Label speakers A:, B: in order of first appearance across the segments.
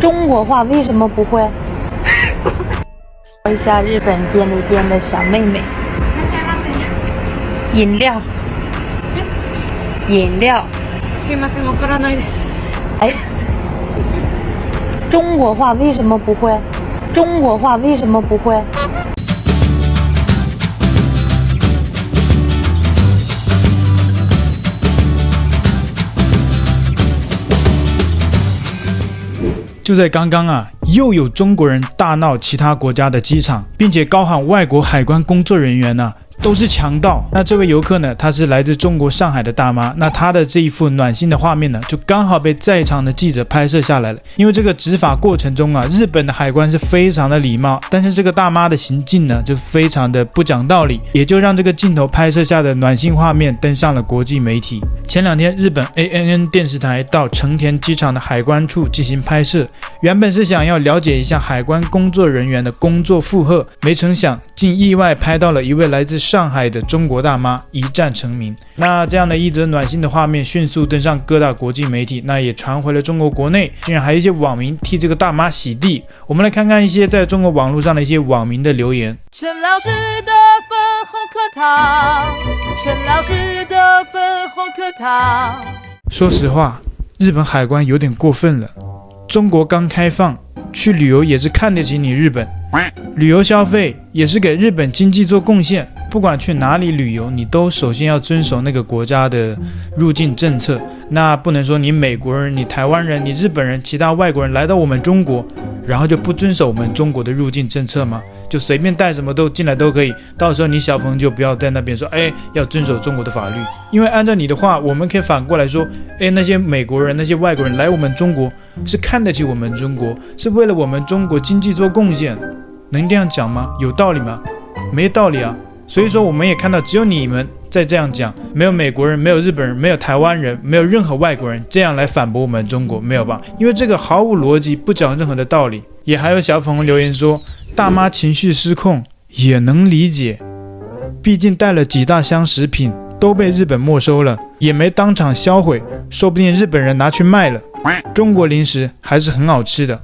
A: 中国话为什么不会？问一下日本便利店的小妹妹。饮料。饮料。哎，中国话为什么不会？中国话为什么不会？
B: 就在刚刚啊，又有中国人大闹其他国家的机场，并且高喊外国海关工作人员呢。都是强盗。那这位游客呢？他是来自中国上海的大妈。那她的这一幅暖心的画面呢，就刚好被在场的记者拍摄下来了。因为这个执法过程中啊，日本的海关是非常的礼貌，但是这个大妈的行径呢，就非常的不讲道理，也就让这个镜头拍摄下的暖心画面登上了国际媒体。前两天，日本 ANN 电视台到成田机场的海关处进行拍摄，原本是想要了解一下海关工作人员的工作负荷，没成想。竟意外拍到了一位来自上海的中国大妈一战成名。那这样的一则暖心的画面迅速登上各大国际媒体，那也传回了中国国内，竟然还有一些网民替这个大妈洗地。我们来看看一些在中国网络上的一些网民的留言。陈老师的粉红课堂，陈老师的粉红课堂。说实话，日本海关有点过分了。中国刚开放。去旅游也是看得起你日本，旅游消费也是给日本经济做贡献。不管去哪里旅游，你都首先要遵守那个国家的入境政策。那不能说你美国人、你台湾人、你日本人、其他外国人来到我们中国，然后就不遵守我们中国的入境政策吗？就随便带什么都进来都可以，到时候你小友就不要在那边说，哎，要遵守中国的法律，因为按照你的话，我们可以反过来说，哎，那些美国人、那些外国人来我们中国是看得起我们中国，是为了我们中国经济做贡献，能这样讲吗？有道理吗？没道理啊！所以说我们也看到，只有你们在这样讲，没有美国人，没有日本人，没有台湾人，没有任何外国人这样来反驳我们中国，没有吧？因为这个毫无逻辑，不讲任何的道理。也还有小粉红留言说。大妈情绪失控也能理解，毕竟带了几大箱食品都被日本没收了，也没当场销毁，说不定日本人拿去卖了。中国零食还是很好吃的。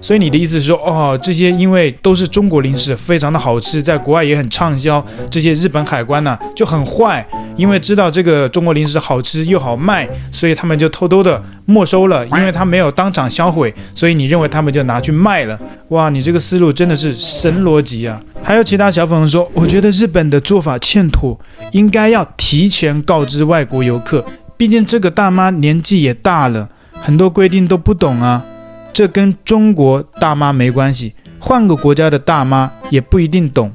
B: 所以你的意思是说，哦，这些因为都是中国零食，非常的好吃，在国外也很畅销。这些日本海关呢就很坏，因为知道这个中国零食好吃又好卖，所以他们就偷偷的没收了。因为他没有当场销毁，所以你认为他们就拿去卖了？哇，你这个思路真的是神逻辑啊！还有其他小粉红说，我觉得日本的做法欠妥，应该要提前告知外国游客，毕竟这个大妈年纪也大了，很多规定都不懂啊。这跟中国大妈没关系，换个国家的大妈也不一定懂。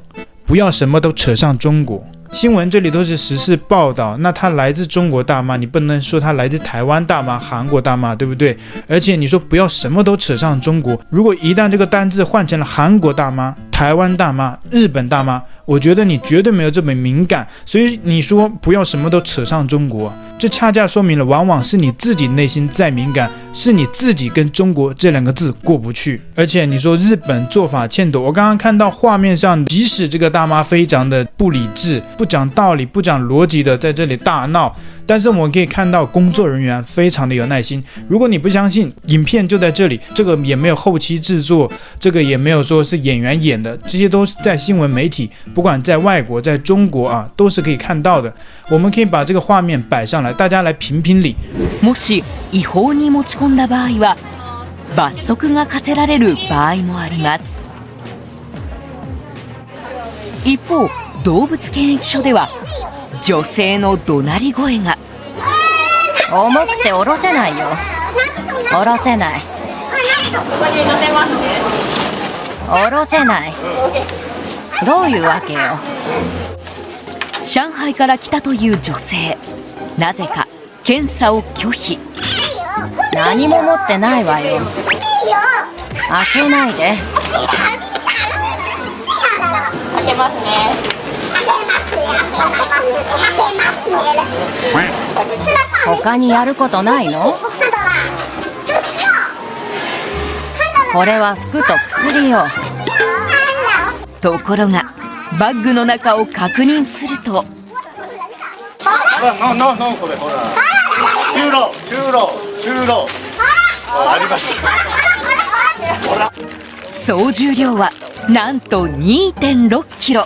B: 不要什么都扯上中国新闻，这里都是时事报道。那她来自中国大妈，你不能说她来自台湾大妈、韩国大妈，对不对？而且你说不要什么都扯上中国，如果一旦这个单字换成了韩国大妈、台湾大妈、日本大妈，我觉得你绝对没有这么敏感。所以你说不要什么都扯上中国，这恰恰说明了，往往是你自己内心再敏感。是你自己跟中国这两个字过不去，而且你说日本做法欠妥，我刚刚看到画面上，即使这个大妈非常的不理智、不讲道理、不讲逻辑的在这里大闹，但是我们可以看到工作人员非常的有耐心。如果你不相信，影片就在这里，这个也没有后期制作，这个也没有说是演员演的，这些都是在新闻媒体，不管在外国，在中国啊都是可以看到的。我们可以把这个画面摆上来，大家来评评理。もし違法に持ち込んだ場合は罰則が課せられる場合もあります一方動物検疫所では女性の怒鳴り声が重くて下ろせないよ下ろせない下ろせないどういうわけよ上海から来たという女性なぜか検査を拒否何も持ってないわよ開けないで開けますね他にやることないのこれは服と薬よところがバッグの中を確認するとあ、これ、ほら。
C: あ総重量はなんと2.6キロ。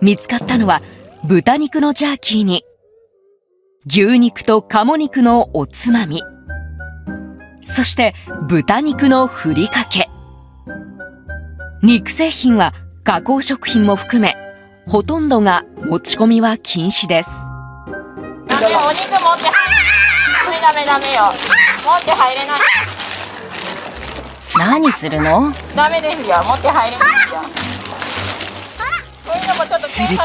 C: 見つかったのは豚肉のジャーキーに牛肉と鴨肉のおつまみそして豚肉のふりかけ肉製品は加工食品も含めほとんどが持ち込みは禁止です。
D: ダメお肉持ってダメダメよ持って入れない
C: 何するの
D: ダメですよ持って入れないよ
C: すると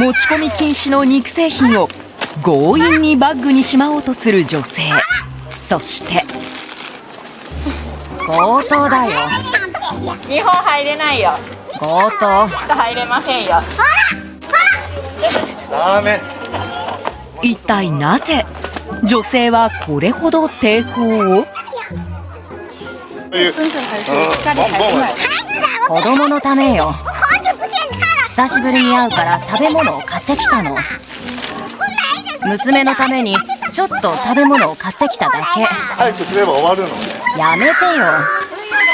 C: 持ち込み禁止の肉製品を強引にバッグにしまおうとする女性そして強盗だよ
D: 日本入れないよ
C: 強盗
D: 入れませんよ
C: 一体なぜ女性はこれほど抵抗を子供のためよ久しぶりに会うから食べ物を買ってきたの娘のためにちょっと食べ物を買ってきただけやめてよ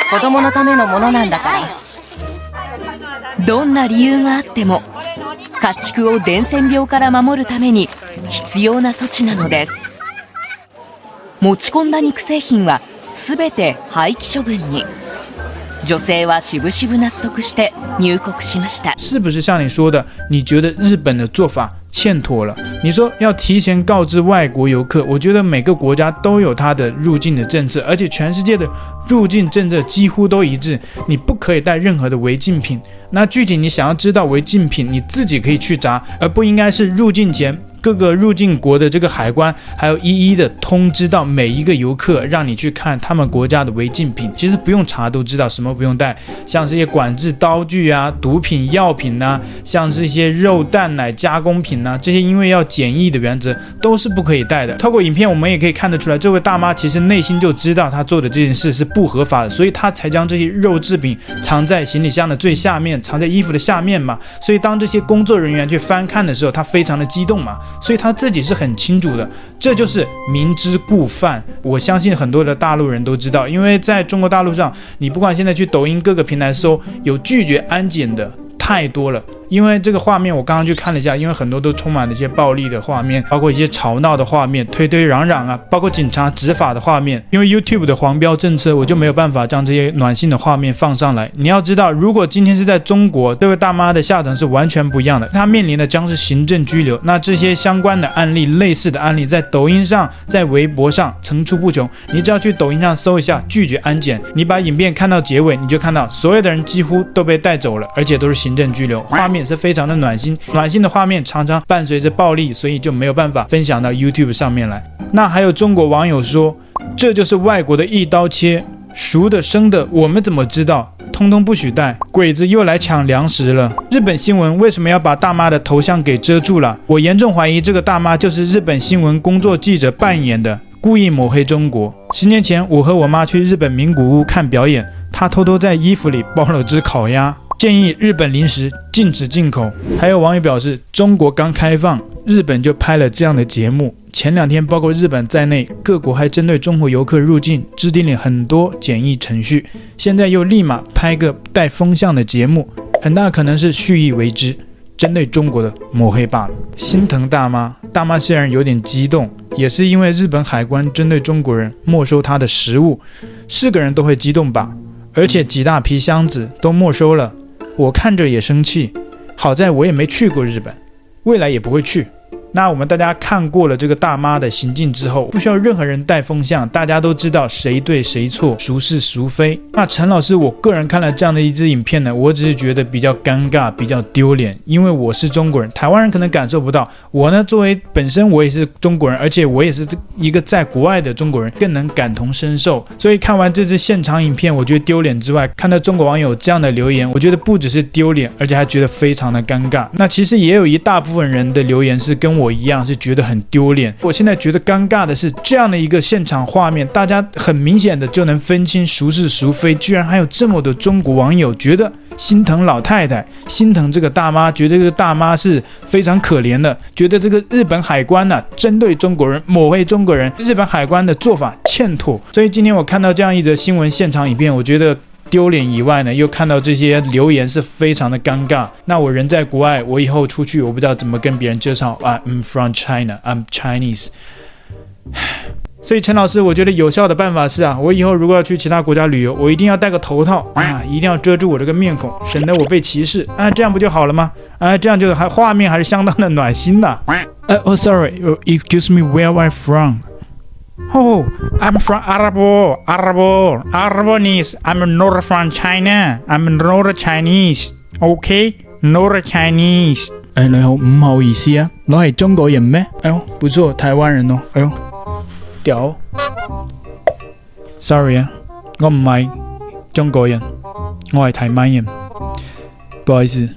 C: 子供のためのものなんだからどんな理由があっても家畜を伝染病から守るために必要な措置なのです持ち込んだ肉製品は全て廃棄処分に女性はしぶしぶ納得して入国しました。
B: 是不是像你说的，你觉得日本的做法欠妥了。你说要提前告知外国游客，我觉得每个国家都有它的入境的政策，而且全世界的入境政策几乎都一致。你不可以带任何的违禁品。那具体你想要知道违禁品，你自己可以去查，而不应该是入境前。各个入境国的这个海关，还有一一的通知到每一个游客，让你去看他们国家的违禁品。其实不用查都知道什么不用带，像这些管制刀具啊、毒品、药品呐，像这些肉蛋奶加工品呐，这些因为要检疫的原则都是不可以带的。透过影片我们也可以看得出来，这位大妈其实内心就知道她做的这件事是不合法的，所以她才将这些肉制品藏在行李箱的最下面，藏在衣服的下面嘛。所以当这些工作人员去翻看的时候，她非常的激动嘛。所以他自己是很清楚的，这就是明知故犯。我相信很多的大陆人都知道，因为在中国大陆上，你不管现在去抖音各个平台搜，有拒绝安检的太多了。因为这个画面，我刚刚去看了一下，因为很多都充满了一些暴力的画面，包括一些吵闹的画面、推推攘攘啊，包括警察执法的画面。因为 YouTube 的黄标政策，我就没有办法将这些暖心的画面放上来。你要知道，如果今天是在中国，这位大妈的下场是完全不一样的，她面临的将是行政拘留。那这些相关的案例、类似的案例，在抖音上、在微博上层出不穷。你只要去抖音上搜一下“拒绝安检”，你把影片看到结尾，你就看到所有的人几乎都被带走了，而且都是行政拘留。画。面。也是非常的暖心，暖心的画面常常伴随着暴力，所以就没有办法分享到 YouTube 上面来。那还有中国网友说，这就是外国的一刀切，熟的生的，我们怎么知道？通通不许带，鬼子又来抢粮食了。日本新闻为什么要把大妈的头像给遮住了？我严重怀疑这个大妈就是日本新闻工作记者扮演的，故意抹黑中国。十年前，我和我妈去日本名古屋看表演，她偷偷在衣服里包了只烤鸭。建议日本临时禁止进口。还有网友表示，中国刚开放，日本就拍了这样的节目。前两天，包括日本在内，各国还针对中国游客入境制定了很多检疫程序，现在又立马拍个带风向的节目，很大可能是蓄意为之，针对中国的抹黑罢了。心疼大妈，大妈虽然有点激动，也是因为日本海关针对中国人没收她的食物，是个人都会激动吧。而且几大批箱子都没收了。我看着也生气，好在我也没去过日本，未来也不会去。那我们大家看过了这个大妈的行径之后，不需要任何人带风向，大家都知道谁对谁错，孰是孰非。那陈老师，我个人看了这样的一支影片呢，我只是觉得比较尴尬，比较丢脸，因为我是中国人，台湾人可能感受不到。我呢，作为本身我也是中国人，而且我也是这一个在国外的中国人，更能感同身受。所以看完这支现场影片，我觉得丢脸之外，看到中国网友这样的留言，我觉得不只是丢脸，而且还觉得非常的尴尬。那其实也有一大部分人的留言是跟我。我一样是觉得很丢脸。我现在觉得尴尬的是这样的一个现场画面，大家很明显的就能分清孰是孰非，居然还有这么多中国网友觉得心疼老太太，心疼这个大妈，觉得这个大妈是非常可怜的，觉得这个日本海关呢针对中国人，抹黑中国人，日本海关的做法欠妥。所以今天我看到这样一则新闻现场影片，我觉得。丢脸以外呢，又看到这些留言是非常的尴尬。那我人在国外，我以后出去，我不知道怎么跟别人介绍。I'm from China, I'm Chinese。所以陈老师，我觉得有效的办法是啊，我以后如果要去其他国家旅游，我一定要戴个头套啊，一定要遮住我这个面孔，省得我被歧视啊，这样不就好了吗？啊，这样就还画面还是相当的暖心的。哎哦，sorry，excuse me，where I from？Oh, I'm from Arabo, Arabo, Arbonese. I'm not from China. I'm not Chinese. Okay, not Chinese. 哎，你好，唔好意思啊，我係中國人咩？哎呦，不錯，台灣人咯。哎呦，屌！Sorry 啊，我唔係中國人，我係台灣人。不好意思，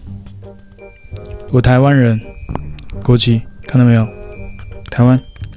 B: 我台灣人，國旗看到沒有？台灣。